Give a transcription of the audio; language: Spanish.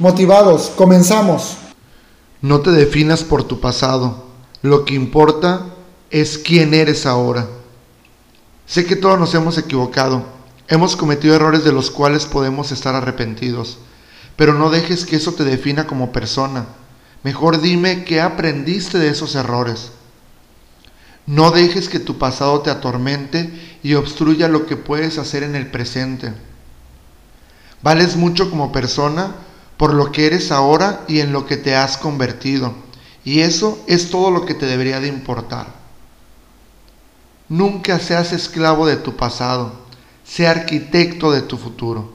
Motivados, comenzamos. No te definas por tu pasado. Lo que importa es quién eres ahora. Sé que todos nos hemos equivocado. Hemos cometido errores de los cuales podemos estar arrepentidos. Pero no dejes que eso te defina como persona. Mejor dime qué aprendiste de esos errores. No dejes que tu pasado te atormente y obstruya lo que puedes hacer en el presente. Vales mucho como persona por lo que eres ahora y en lo que te has convertido. Y eso es todo lo que te debería de importar. Nunca seas esclavo de tu pasado, sea arquitecto de tu futuro.